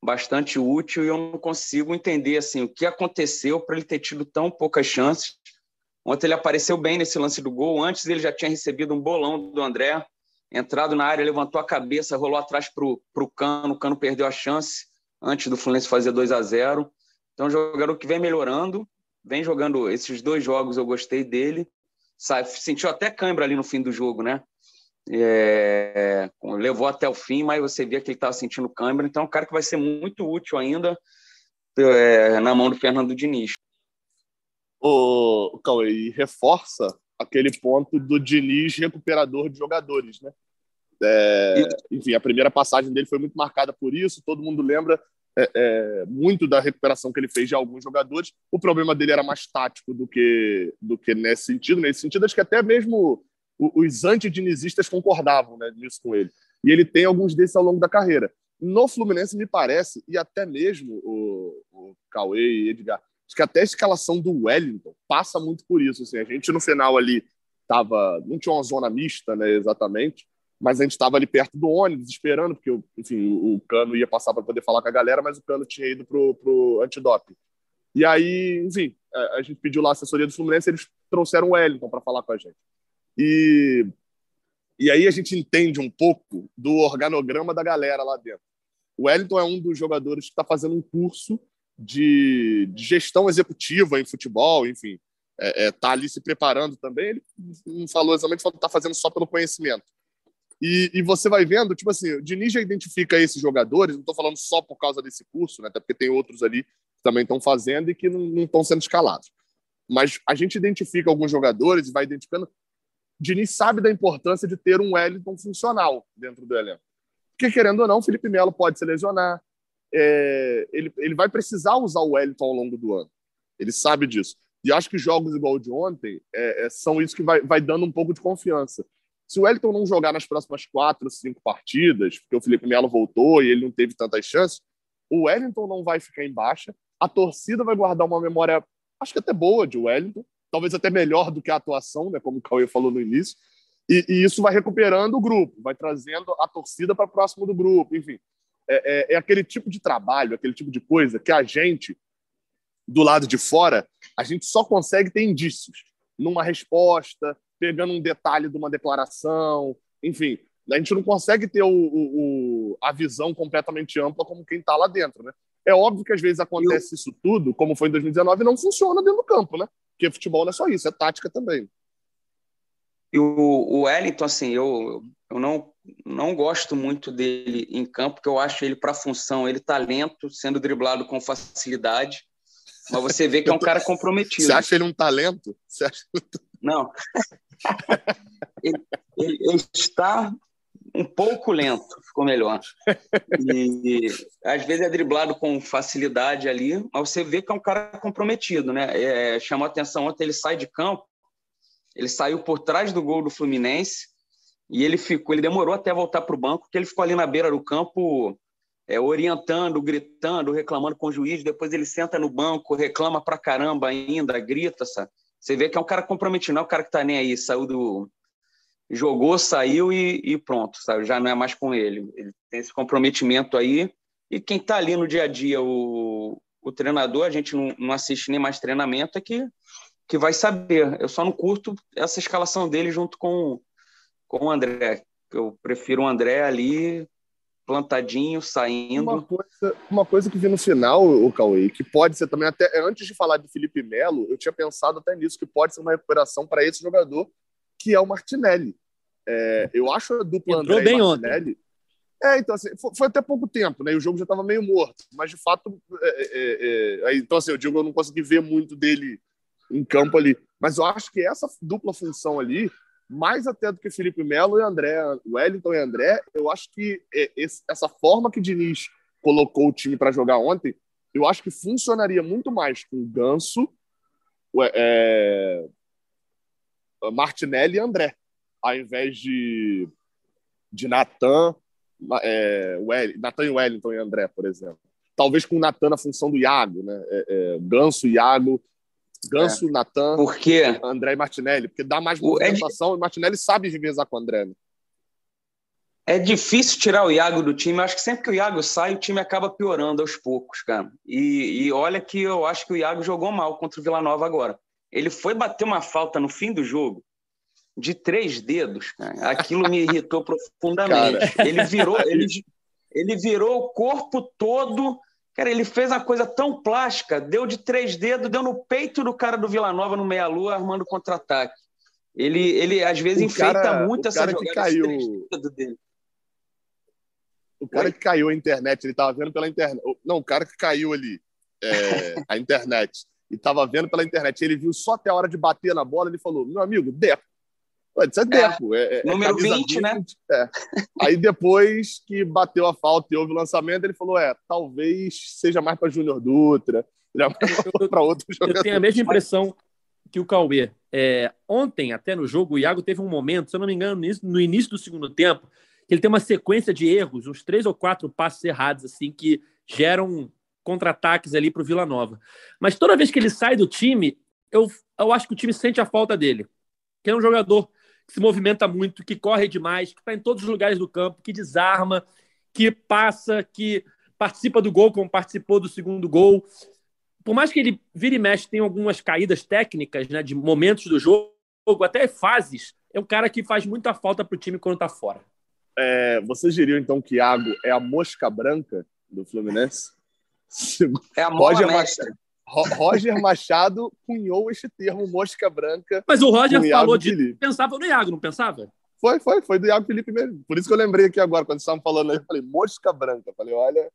bastante útil e eu não consigo entender assim o que aconteceu para ele ter tido tão poucas chances. Ontem ele apareceu bem nesse lance do gol. Antes ele já tinha recebido um bolão do André, entrado na área, levantou a cabeça, rolou atrás para o Cano. O Cano perdeu a chance antes do Fluminense fazer 2 a 0 Então, jogador que vem melhorando, vem jogando esses dois jogos, eu gostei dele. sentiu até cãibra ali no fim do jogo, né? É, levou até o fim, mas você via que ele estava sentindo câimbra. Então, é um cara que vai ser muito útil ainda é, na mão do Fernando Diniz. O Cauê, reforça aquele ponto do Diniz recuperador de jogadores, né? É, enfim, a primeira passagem dele foi muito marcada por isso. Todo mundo lembra é, é, muito da recuperação que ele fez de alguns jogadores. O problema dele era mais tático do que do que nesse sentido. Nesse sentido, acho que até mesmo os antidinizistas concordavam né, nisso com ele. E ele tem alguns desses ao longo da carreira. No Fluminense, me parece, e até mesmo o, o Cauê e Edgar, acho que até a escalação do Wellington passa muito por isso. Assim, a gente no final ali tava, não tinha uma zona mista, né, exatamente, mas a gente estava ali perto do ônibus, esperando, porque enfim, o, o Cano ia passar para poder falar com a galera, mas o Cano tinha ido pro, pro antidoping. E aí, enfim, a gente pediu lá a assessoria do Fluminense, eles trouxeram o Wellington para falar com a gente. E, e aí a gente entende um pouco do organograma da galera lá dentro. O Wellington é um dos jogadores que está fazendo um curso de, de, gestão executiva em futebol, enfim, é, é, tá ali se preparando também. Ele não falou exatamente, falou que está fazendo só pelo conhecimento. E, e, você vai vendo, tipo assim, o Diniz já identifica esses jogadores, não estou falando só por causa desse curso, né, até porque tem outros ali que também estão fazendo e que não estão sendo escalados. Mas a gente identifica alguns jogadores e vai identificando Diniz sabe da importância de ter um Wellington funcional dentro do elenco. Porque, querendo ou não, Felipe Melo pode se lesionar. É, ele, ele vai precisar usar o Wellington ao longo do ano. Ele sabe disso. E acho que jogos igual o de ontem é, é, são isso que vai, vai dando um pouco de confiança. Se o Wellington não jogar nas próximas quatro, cinco partidas, porque o Felipe Melo voltou e ele não teve tantas chances, o Wellington não vai ficar em baixa. A torcida vai guardar uma memória, acho que até boa, de Wellington talvez até melhor do que a atuação, né, como o Cauê falou no início, e, e isso vai recuperando o grupo, vai trazendo a torcida para próximo do grupo, enfim. É, é, é, aquele tipo de trabalho, aquele tipo de coisa que a gente, do lado de fora, a gente só consegue ter indícios numa resposta, pegando um detalhe de uma declaração, enfim. A gente não consegue ter o, o, a visão completamente ampla como quem está lá dentro, né? É óbvio que às vezes acontece isso tudo, como foi em 2019, e não funciona dentro do campo, né? Porque futebol não é só isso, é tática também. E o, Wellington, assim, eu, eu não, não gosto muito dele em campo, porque eu acho ele para função, ele talento, sendo driblado com facilidade, mas você vê que é um cara comprometido. Você acha ele um talento? Acha... Não. ele, ele, ele, está um pouco lento, ficou melhor. E às vezes é driblado com facilidade ali, mas você vê que é um cara comprometido, né? É, chamou a atenção ontem, ele sai de campo, ele saiu por trás do gol do Fluminense e ele ficou, ele demorou até voltar para o banco, porque ele ficou ali na beira do campo é, orientando, gritando, reclamando com o juiz, depois ele senta no banco, reclama pra caramba ainda, grita, sabe? Você vê que é um cara comprometido, não é um cara que tá nem aí, saiu do, jogou, saiu e, e, pronto, sabe? Já não é mais com ele. Ele tem esse comprometimento aí. E quem está ali no dia a dia, o, o treinador, a gente não, não assiste nem mais treinamento, é que, que vai saber. Eu só não curto essa escalação dele junto com, com o André. Eu prefiro o André ali plantadinho, saindo. Uma coisa, uma coisa que vi no final, o Cauê, que pode ser também, até antes de falar de Felipe Melo, eu tinha pensado até nisso, que pode ser uma recuperação para esse jogador, que é o Martinelli. É, eu acho a dupla Entrou André bem e Martinelli. Ontem. É, então assim, foi, foi, até pouco tempo, né? E o jogo já estava meio morto, mas de fato, é, é, é, então assim, eu digo, eu não consegui ver muito dele em campo ali, mas eu acho que essa dupla função ali mais até do que Felipe Melo e André, Wellington e André, eu acho que é, essa forma que Diniz colocou o time para jogar ontem, eu acho que funcionaria muito mais com Ganso, é, Martinelli e André, ao invés de, de Natan, é, Natan e Wellington e André, por exemplo. Talvez com o Natan na função do Iago, né? É, é, Ganso, Iago Ganso, é. Natan, porque... André e Martinelli, porque dá mais é movimentação é... e Martinelli sabe revezar com o André. Né? É difícil tirar o Iago do time. acho que sempre que o Iago sai, o time acaba piorando aos poucos, cara. E, e olha que eu acho que o Iago jogou mal contra o Vila Nova agora. Ele foi bater uma falta no fim do jogo de três dedos. Cara. Aquilo me irritou profundamente. Cara. Ele virou, ele, ele virou o corpo todo Cara, ele fez uma coisa tão plástica, deu de três dedos, deu no peito do cara do Vila Nova no meia-lua, armando contra-ataque. Ele, ele, às vezes, o enfeita cara, muito essa jogada que caiu... dele. O cara Oi? que caiu a internet, ele estava vendo pela internet. Não, o cara que caiu ali, é, a internet, e estava vendo pela internet, ele viu só até a hora de bater na bola, ele falou: meu amigo, deco. Isso é Deco. É, é, número 20, 20, né? É. Aí depois que bateu a falta e houve o lançamento, ele falou: é, talvez seja mais para Júnior Dutra, para outro jogador. Eu tenho a mesma impressão que o Cauê. É, ontem, até no jogo, o Iago teve um momento, se eu não me engano, no início do segundo tempo, que ele tem uma sequência de erros, uns três ou quatro passos errados, assim, que geram contra-ataques ali para o Vila Nova. Mas toda vez que ele sai do time, eu, eu acho que o time sente a falta dele. Que é um jogador que se movimenta muito, que corre demais, que está em todos os lugares do campo, que desarma, que passa, que participa do gol, como participou do segundo gol. Por mais que ele vire e mexe, tenha algumas caídas técnicas, né, de momentos do jogo, até fases, é um cara que faz muita falta para o time quando está fora. É, vocês diriam então que Iago é a mosca branca do Fluminense? É a mola mestra. Roger Machado cunhou este termo mosca branca. Mas o Roger falou de. Pensava no Iago, não pensava? Foi, foi, foi do Iago Felipe mesmo. Por isso que eu lembrei aqui agora, quando estavam falando aí, eu falei, mosca branca. Falei, olha.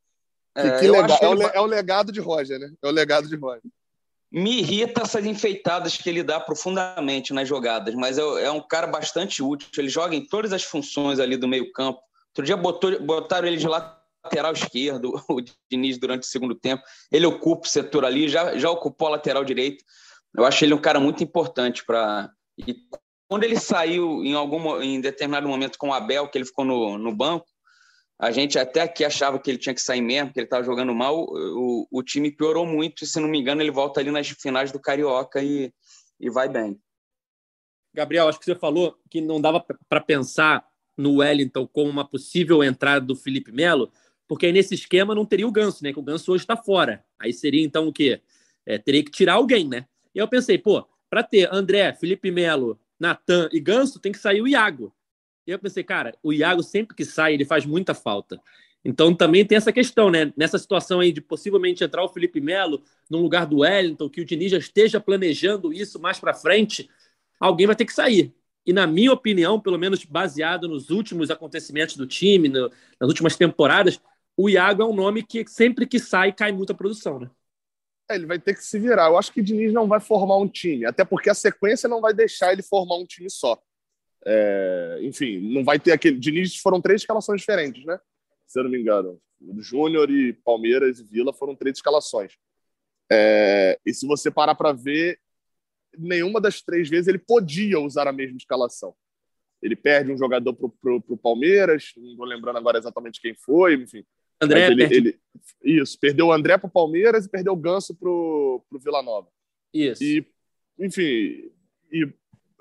É, que legal. É, o, é o legado de Roger, né? É o legado de Roger. Me irrita essas enfeitadas que ele dá profundamente nas jogadas, mas é, é, um cara bastante útil. Ele joga em todas as funções ali do meio-campo. Outro dia botou, botaram ele de lado lateral esquerdo, o Diniz, durante o segundo tempo. Ele ocupa o setor ali, já, já ocupou a lateral direito. Eu acho ele um cara muito importante para. E quando ele saiu em algum em determinado momento com o Abel, que ele ficou no, no banco, a gente até aqui achava que ele tinha que sair mesmo, que ele estava jogando mal. O, o time piorou muito, e se não me engano, ele volta ali nas finais do Carioca e, e vai bem. Gabriel, acho que você falou que não dava para pensar no Wellington como uma possível entrada do Felipe Melo, porque aí nesse esquema não teria o Ganso, né? Que o Ganso hoje está fora. Aí seria então o quê? É, teria que tirar alguém, né? E eu pensei, pô, para ter André, Felipe Melo, Natan e Ganso, tem que sair o Iago. E eu pensei, cara, o Iago sempre que sai, ele faz muita falta. Então também tem essa questão, né? Nessa situação aí de possivelmente entrar o Felipe Melo no lugar do Wellington, que o Diniz já esteja planejando isso mais para frente, alguém vai ter que sair. E, na minha opinião, pelo menos baseado nos últimos acontecimentos do time, no, nas últimas temporadas, o Iago é um nome que sempre que sai cai muita produção, né? É, ele vai ter que se virar. Eu acho que o Diniz não vai formar um time, até porque a sequência não vai deixar ele formar um time só. É, enfim, não vai ter aquele. Diniz foram três escalações diferentes, né? Se eu não me engano. Júnior e Palmeiras e Vila foram três escalações. É, e se você parar para ver, nenhuma das três vezes ele podia usar a mesma escalação. Ele perde um jogador para o Palmeiras, não estou lembrando agora exatamente quem foi, enfim. André ele, ele, Isso, perdeu o André para o Palmeiras e perdeu o Ganso para o Vila Nova. Isso. E, enfim, e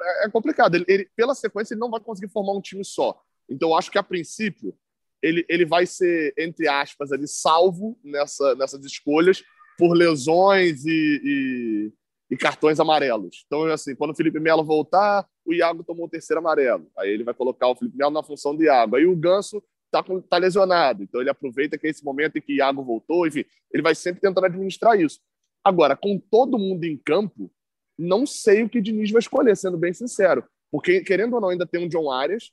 é, é complicado. Ele, ele, pela sequência, ele não vai conseguir formar um time só. Então, acho que, a princípio, ele, ele vai ser, entre aspas, ali, salvo nessa, nessas escolhas por lesões e, e, e, cartões amarelos. Então, assim, quando o Felipe Melo voltar, o Iago tomou o terceiro amarelo. Aí ele vai colocar o Felipe Melo na função do Iago. Aí o Ganso tá, tá lesionado. Então ele aproveita que é esse momento em que Iago voltou, enfim, ele vai sempre tentando administrar isso. Agora, com todo mundo em campo, não sei o que Diniz vai escolher, sendo bem sincero. Porque, querendo ou não, ainda tem um John Arias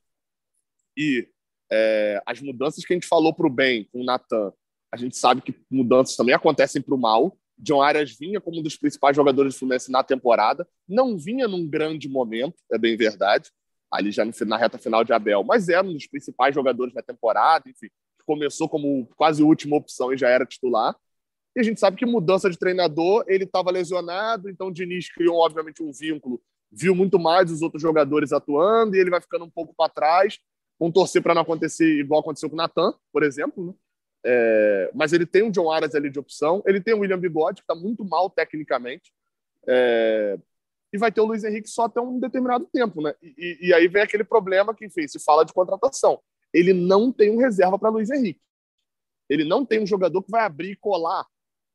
e é, as mudanças que a gente falou para o bem com o Natan, a gente sabe que mudanças também acontecem para o mal. John Arias vinha como um dos principais jogadores do Fluminense na temporada, não vinha num grande momento, é bem verdade, ali já na reta final de Abel, mas era um dos principais jogadores da temporada, enfim, começou como quase última opção e já era titular. E a gente sabe que mudança de treinador, ele estava lesionado, então o Diniz criou, obviamente, um vínculo, viu muito mais os outros jogadores atuando e ele vai ficando um pouco para trás. Vamos torcer para não acontecer igual aconteceu com o Natan, por exemplo. Né? É, mas ele tem um John Arias ali de opção, ele tem o William Bigode, que está muito mal tecnicamente. É, e vai ter o Luiz Henrique só até um determinado tempo, né? E, e, aí vem aquele problema que, enfim, se fala de contratação. Ele não tem um reserva para Luiz Henrique. Ele não tem um jogador que vai abrir e colar,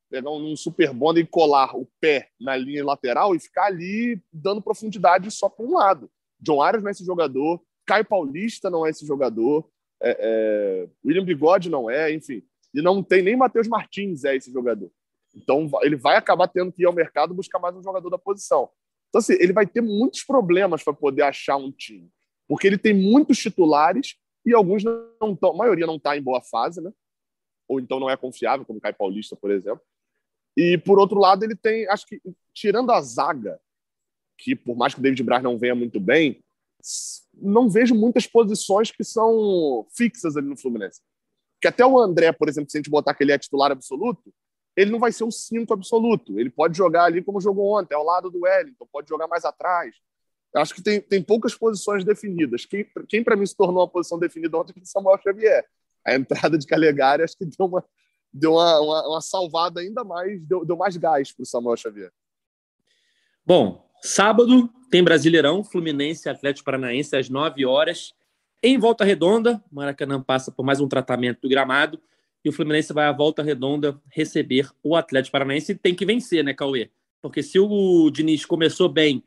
pegar um, um super bond e colar o pé na linha lateral e ficar ali dando profundidade só para um lado. John Arias não é esse jogador, Caio Paulista não é esse jogador, é, é, William Bigode não é, enfim. E não tem nem Matheus Martins é esse jogador. Então ele vai acabar tendo que ir ao mercado buscar mais um jogador da posição. Então, assim, ele vai ter muitos problemas para poder achar um time, porque ele tem muitos titulares e alguns não estão, a maioria não está em boa fase, né? Ou então não é confiável, como o Caio Paulista, por exemplo. E por outro lado, ele tem, acho que tirando a zaga, que por mais que o David Braz não venha muito bem, não vejo muitas posições que são fixas ali no Fluminense. Que até o André, por exemplo, se a gente botar que ele é titular absoluto, ele não vai ser um 5 absoluto. Ele pode jogar ali como jogou ontem, ao lado do Wellington, pode jogar mais atrás. Acho que tem, tem poucas posições definidas. Quem, quem para mim se tornou uma posição definida ontem foi Samuel Xavier. A entrada de Calegari acho que deu uma, deu uma, uma, uma salvada ainda mais, deu, deu mais gás para o Samuel Xavier. Bom, sábado tem Brasileirão, Fluminense Atlético Paranaense às 9 horas. Em Volta Redonda, Maracanã passa por mais um tratamento do gramado e o Fluminense vai à volta redonda receber o Atlético Paranaense e tem que vencer, né, Cauê? Porque se o Diniz começou bem,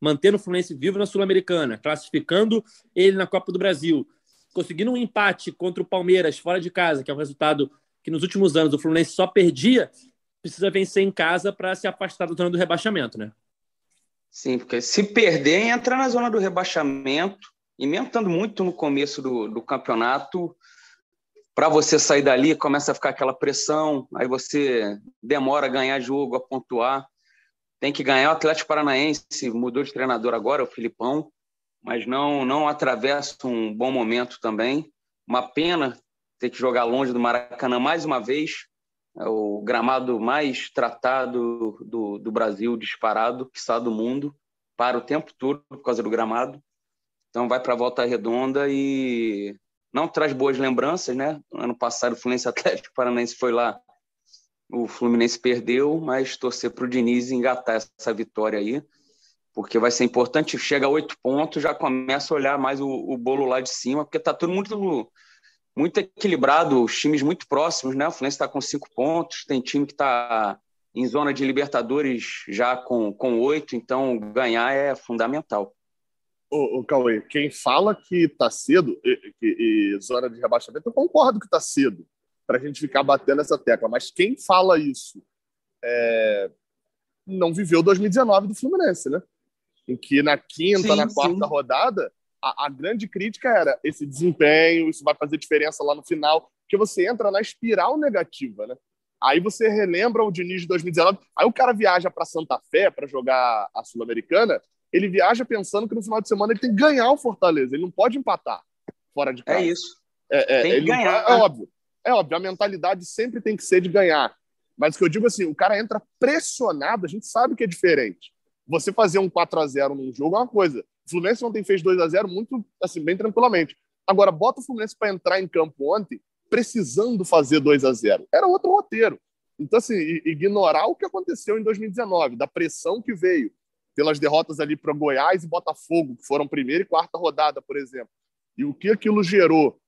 mantendo o Fluminense vivo na Sul-Americana, classificando ele na Copa do Brasil, conseguindo um empate contra o Palmeiras fora de casa, que é um resultado que nos últimos anos o Fluminense só perdia, precisa vencer em casa para se afastar da zona do rebaixamento, né? Sim, porque se perder, entra na zona do rebaixamento, e mesmo estando muito no começo do, do campeonato, para você sair dali, começa a ficar aquela pressão, aí você demora a ganhar jogo, a pontuar. Tem que ganhar. O Atlético Paranaense mudou de treinador agora, o Filipão, mas não, não atravessa um bom momento também. Uma pena ter que jogar longe do Maracanã mais uma vez. É o gramado mais tratado do, do Brasil, disparado, que está do mundo, para o tempo todo por causa do gramado. Então vai para a volta redonda e não traz boas lembranças, né? Ano passado o Fluminense Atlético Paranaense foi lá, o Fluminense perdeu, mas torcer para o Diniz engatar essa vitória aí, porque vai ser importante. Chega a oito pontos, já começa a olhar mais o, o bolo lá de cima, porque está tudo muito, muito equilibrado, os times muito próximos, né? O Fluminense está com cinco pontos, tem time que está em zona de Libertadores já com, com oito, então ganhar é fundamental o, o Cauê, quem fala que está cedo, e, e, e, zona de rebaixamento, eu concordo que está cedo, para a gente ficar batendo essa tecla. Mas quem fala isso é, não viveu 2019 do Fluminense, né? Em que na quinta, sim, na quarta sim. rodada, a, a, grande crítica era esse desempenho, isso vai fazer diferença lá no final, porque você entra na espiral negativa, né? Aí você relembra o Diniz de 2019, aí o cara viaja para Santa Fé para jogar a Sul-Americana, ele viaja pensando que no final de semana ele tem que ganhar o Fortaleza. Ele não pode empatar fora de casa. É isso. É, é, tem que ganhar. é óbvio. É óbvio, a mentalidade sempre tem que ser de ganhar. Mas o que eu digo assim, o cara entra pressionado, a gente sabe que é diferente. Você fazer um 4 a 0 num jogo é uma coisa. O Fluminense ontem fez 2 a 0 muito, assim, bem tranquilamente. Agora, bota o Fluminense para entrar em campo ontem precisando fazer 2 a 0 Era outro roteiro. Então, assim, ignorar o que aconteceu em 2019, da pressão que veio, pelas derrotas ali para Goiás e Botafogo, que foram primeira e quarta rodada, por exemplo. E o que aquilo gerou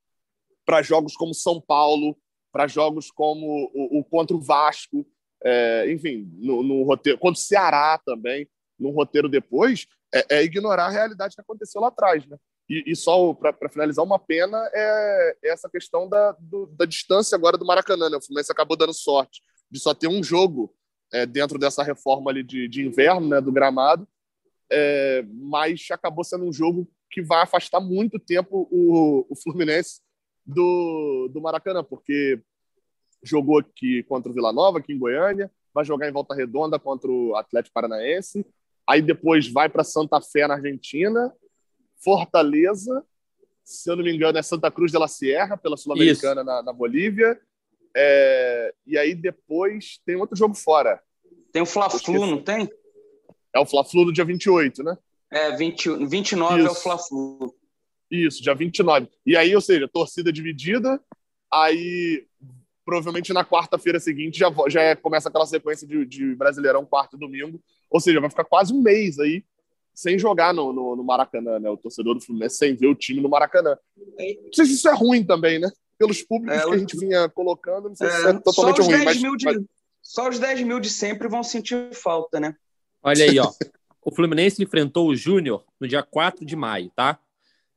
para jogos como São Paulo, para jogos como o, o, contra o Vasco, é, enfim, no, no, roteiro, contra o Ceará também, no roteiro depois, é, é, ignorar a realidade que aconteceu lá atrás, né? E, e só para finalizar, uma pena é, é essa questão da, do, da distância agora do Maracanã. Né? O Fluminense acabou dando sorte de só ter um jogo é, dentro dessa reforma ali de, de inverno né, do gramado, é, mas acabou sendo um jogo que vai afastar muito tempo o, o Fluminense do, do Maracanã, porque jogou aqui contra o Vila Nova, aqui em Goiânia, vai jogar em Volta Redonda contra o Atlético Paranaense, aí depois vai para Santa Fé, na Argentina, Fortaleza, se eu não me engano, é Santa Cruz de la Sierra, pela Sul-Americana na, na, Bolívia. É, e aí depois tem outro jogo fora. Tem o Fla-Flu, não tem? É o Fla-Flu do dia 28, né? É, 20, 29 Isso. é o Fla-Flu. Isso, dia 29. E aí, ou seja, torcida dividida, aí provavelmente na quarta-feira seguinte já, já é, começa aquela sequência de, de Brasileirão, quarto e domingo. Ou seja, vai ficar quase um mês aí sem jogar no, no, no, Maracanã, né? O torcedor do Fluminense sem ver o time no Maracanã. Não sei se isso é ruim também, né? Pelos públicos é, que a gente vinha colocando, não sei é, se é totalmente ruim. Mas, de, mas... Só os 10 mil de sempre vão sentir falta, né? Olha aí, ó. o Fluminense enfrentou o Júnior no dia 4 de maio, tá?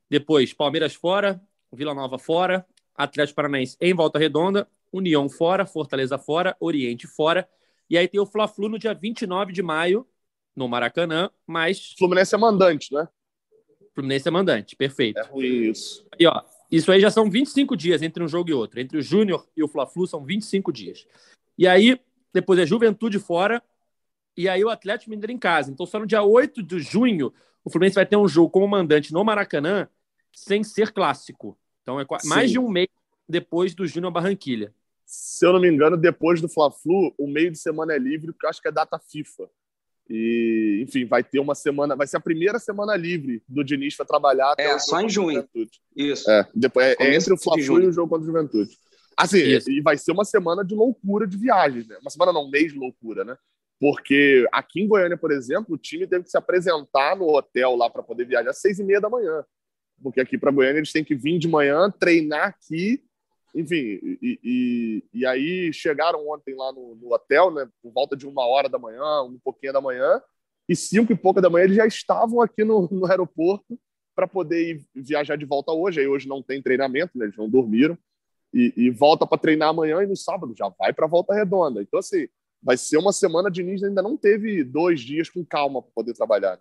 Depois, Palmeiras fora, Vila Nova fora, Atlético Paranaense em Volta Redonda, União fora, Fortaleza fora, Oriente fora. E aí tem o Fla-Flu no dia 29 de maio, no Maracanã, mas. Fluminense é mandante, né? Fluminense é mandante, perfeito. É ruim isso. E ó, isso aí já são 25 dias entre um jogo e outro. Entre o Júnior e o Fla-Flu são 25 dias. E aí, depois é Juventude fora, e aí o Atlético Mineiro em casa. Então, só no dia 8 de junho, o Fluminense vai ter um jogo como mandante no Maracanã, sem ser clássico. Então, é mais de um mês depois do Júnior Barranquilha. Se eu não me engano, depois do Fla-Flu, o meio de semana é livre, porque eu acho que é data FIFA. E, enfim, vai ter uma semana, vai ser a primeira semana livre do Diniz para trabalhar. É, só em junho. Isso. É, depois, é, é entre o Fla-Flu e o jogo contra o Juventude. Assim, Isso. e vai ser uma semana de loucura de viagens, né? Uma semana não, um mês de loucura, né? Porque aqui em Goiânia, por exemplo, o time teve que se apresentar no hotel lá para poder viajar às seis e meia da manhã. Porque aqui para Goiânia eles têm que vir de manhã, treinar aqui enfim, e, e, e, aí chegaram ontem lá no, no, hotel, né, por volta de uma hora da manhã, um pouquinho da manhã, e cinco e pouca da manhã eles já estavam aqui no, no aeroporto para poder ir viajar de volta hoje. Aí hoje não tem treinamento, né, eles não dormiram, e, e volta para treinar amanhã e no sábado já vai para volta redonda. Então, assim, vai ser uma semana de Diniz ainda não teve dois dias com calma para poder trabalhar.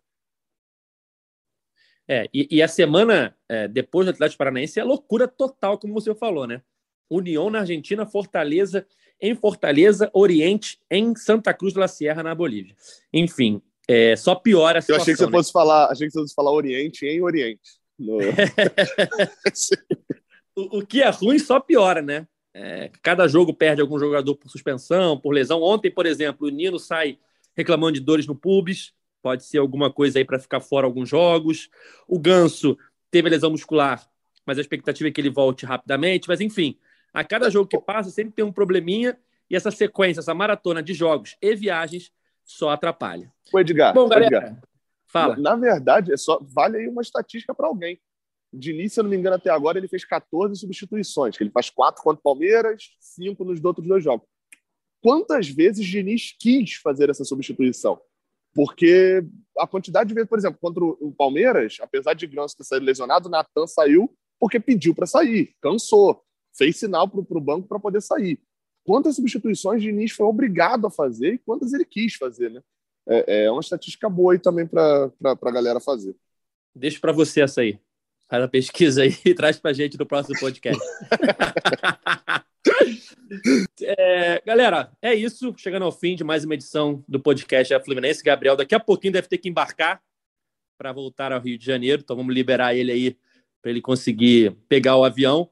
É, e, e a semana é, depois do Atlético Paranaense é loucura total, como você falou, né? União na Argentina, Fortaleza em Fortaleza, Oriente em Santa Cruz de la Sierra, na Bolívia. Enfim, é, só piora a situação. Eu achei que você né? fosse falar, achei que você fosse falar Oriente em Oriente. No... o, o, que é ruim só piora, né? É, cada jogo perde algum jogador por suspensão, por lesão. Ontem, por exemplo, o Nino sai reclamando de dores no pubis, pode ser alguma coisa aí para ficar fora alguns jogos. O Ganso teve lesão muscular, mas a expectativa é que ele volte rapidamente. Mas enfim, a cada jogo que passa, sempre tem um probleminha e essa sequência, essa maratona de jogos e viagens só atrapalha. O Edgar, Bom, galera, Edgar, fala. Na, na, verdade, é só vale aí uma estatística para alguém. De início, se eu não me engano, até agora ele fez 14 substituições, que ele faz quatro contra o Palmeiras, cinco nos outros dois jogos. Quantas vezes Diniz quis fazer essa substituição? Porque a quantidade de vezes, por exemplo, contra o Palmeiras, apesar de Ganso ter saído lesionado, Natan saiu porque pediu para sair, cansou fez sinal para o banco para poder sair. Quantas substituições Diniz foi obrigado a fazer e quantas ele quis fazer, né? É, é uma estatística boa aí também para a galera fazer. Deixa para você essa aí. Faz a pesquisa aí e traz para gente no próximo podcast. é, galera, é isso. Chegando ao fim de mais uma edição do podcast A Fluminense. Gabriel, daqui a pouquinho deve ter que embarcar para voltar ao Rio de Janeiro. Então vamos liberar ele aí para ele conseguir pegar o avião.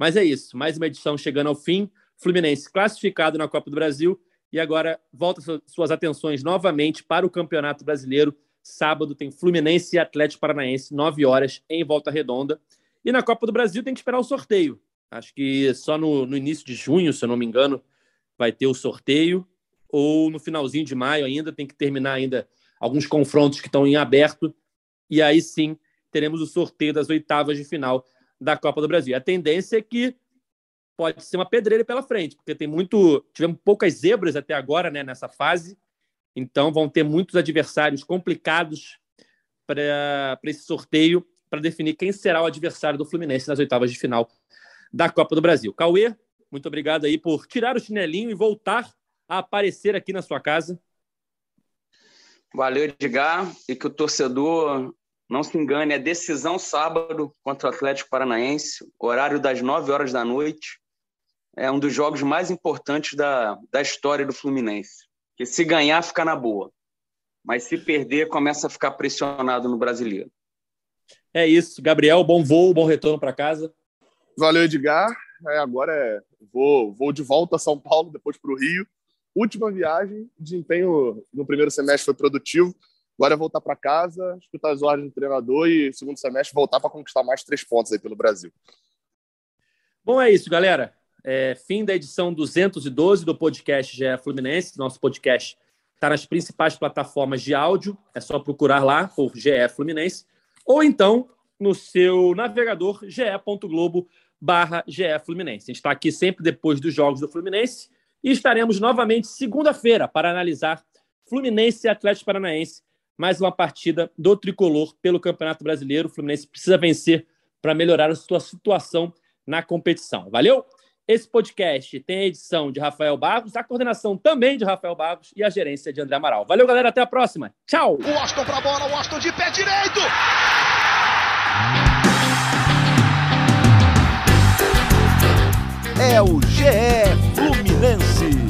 Mas é isso, mais uma edição chegando ao fim. Fluminense classificado na Copa do Brasil e agora volta suas atenções novamente para o Campeonato Brasileiro. Sábado tem Fluminense e Atlético Paranaense, 9 horas, em Volta Redonda. E na Copa do Brasil tem que esperar o sorteio. Acho que só no, no início de junho, se eu não me engano, vai ter o sorteio. Ou no finalzinho de maio ainda, tem que terminar ainda alguns confrontos que estão em aberto, e aí sim teremos o sorteio das oitavas de final da Copa do Brasil. A tendência é que pode ser uma pedreira pela frente, porque tem muito. Tivemos poucas zebras até agora né, nessa fase, então vão ter muitos adversários complicados para esse sorteio para definir quem será o adversário do Fluminense nas oitavas de final da Copa do Brasil. Cauê, muito obrigado aí por tirar o chinelinho e voltar a aparecer aqui na sua casa. Valeu, Edgar, e que o torcedor não se engane, é decisão sábado contra o Atlético Paranaense, horário das 9 horas da noite. É um dos jogos mais importantes da, da história do Fluminense. Que se ganhar, fica na boa. Mas se perder, começa a ficar pressionado no brasileiro. É isso. Gabriel, bom voo, bom retorno para casa. Valeu, Edgar. É, agora é vou, vou de volta a São Paulo, depois para o Rio. Última viagem, desempenho no primeiro semestre foi produtivo. Agora é voltar para casa, escutar as ordens do treinador e segundo semestre voltar para conquistar mais três pontos aí pelo Brasil. Bom, é isso, galera. É, fim da edição 212 do podcast GE Fluminense. Nosso podcast está nas principais plataformas de áudio. É só procurar lá por GE Fluminense ou então no seu navegador ge.globo barra Fluminense. A gente está aqui sempre depois dos jogos do Fluminense e estaremos novamente segunda-feira para analisar Fluminense e Atlético Paranaense, mais uma partida do tricolor pelo Campeonato Brasileiro. O Fluminense precisa vencer para melhorar a sua situação na competição. Valeu? Esse podcast tem a edição de Rafael Barros, a coordenação também de Rafael Barros e a gerência de André Amaral. Valeu, galera. Até a próxima. Tchau. O Austin pra bola, o Austin de pé direito. É o GE Fluminense.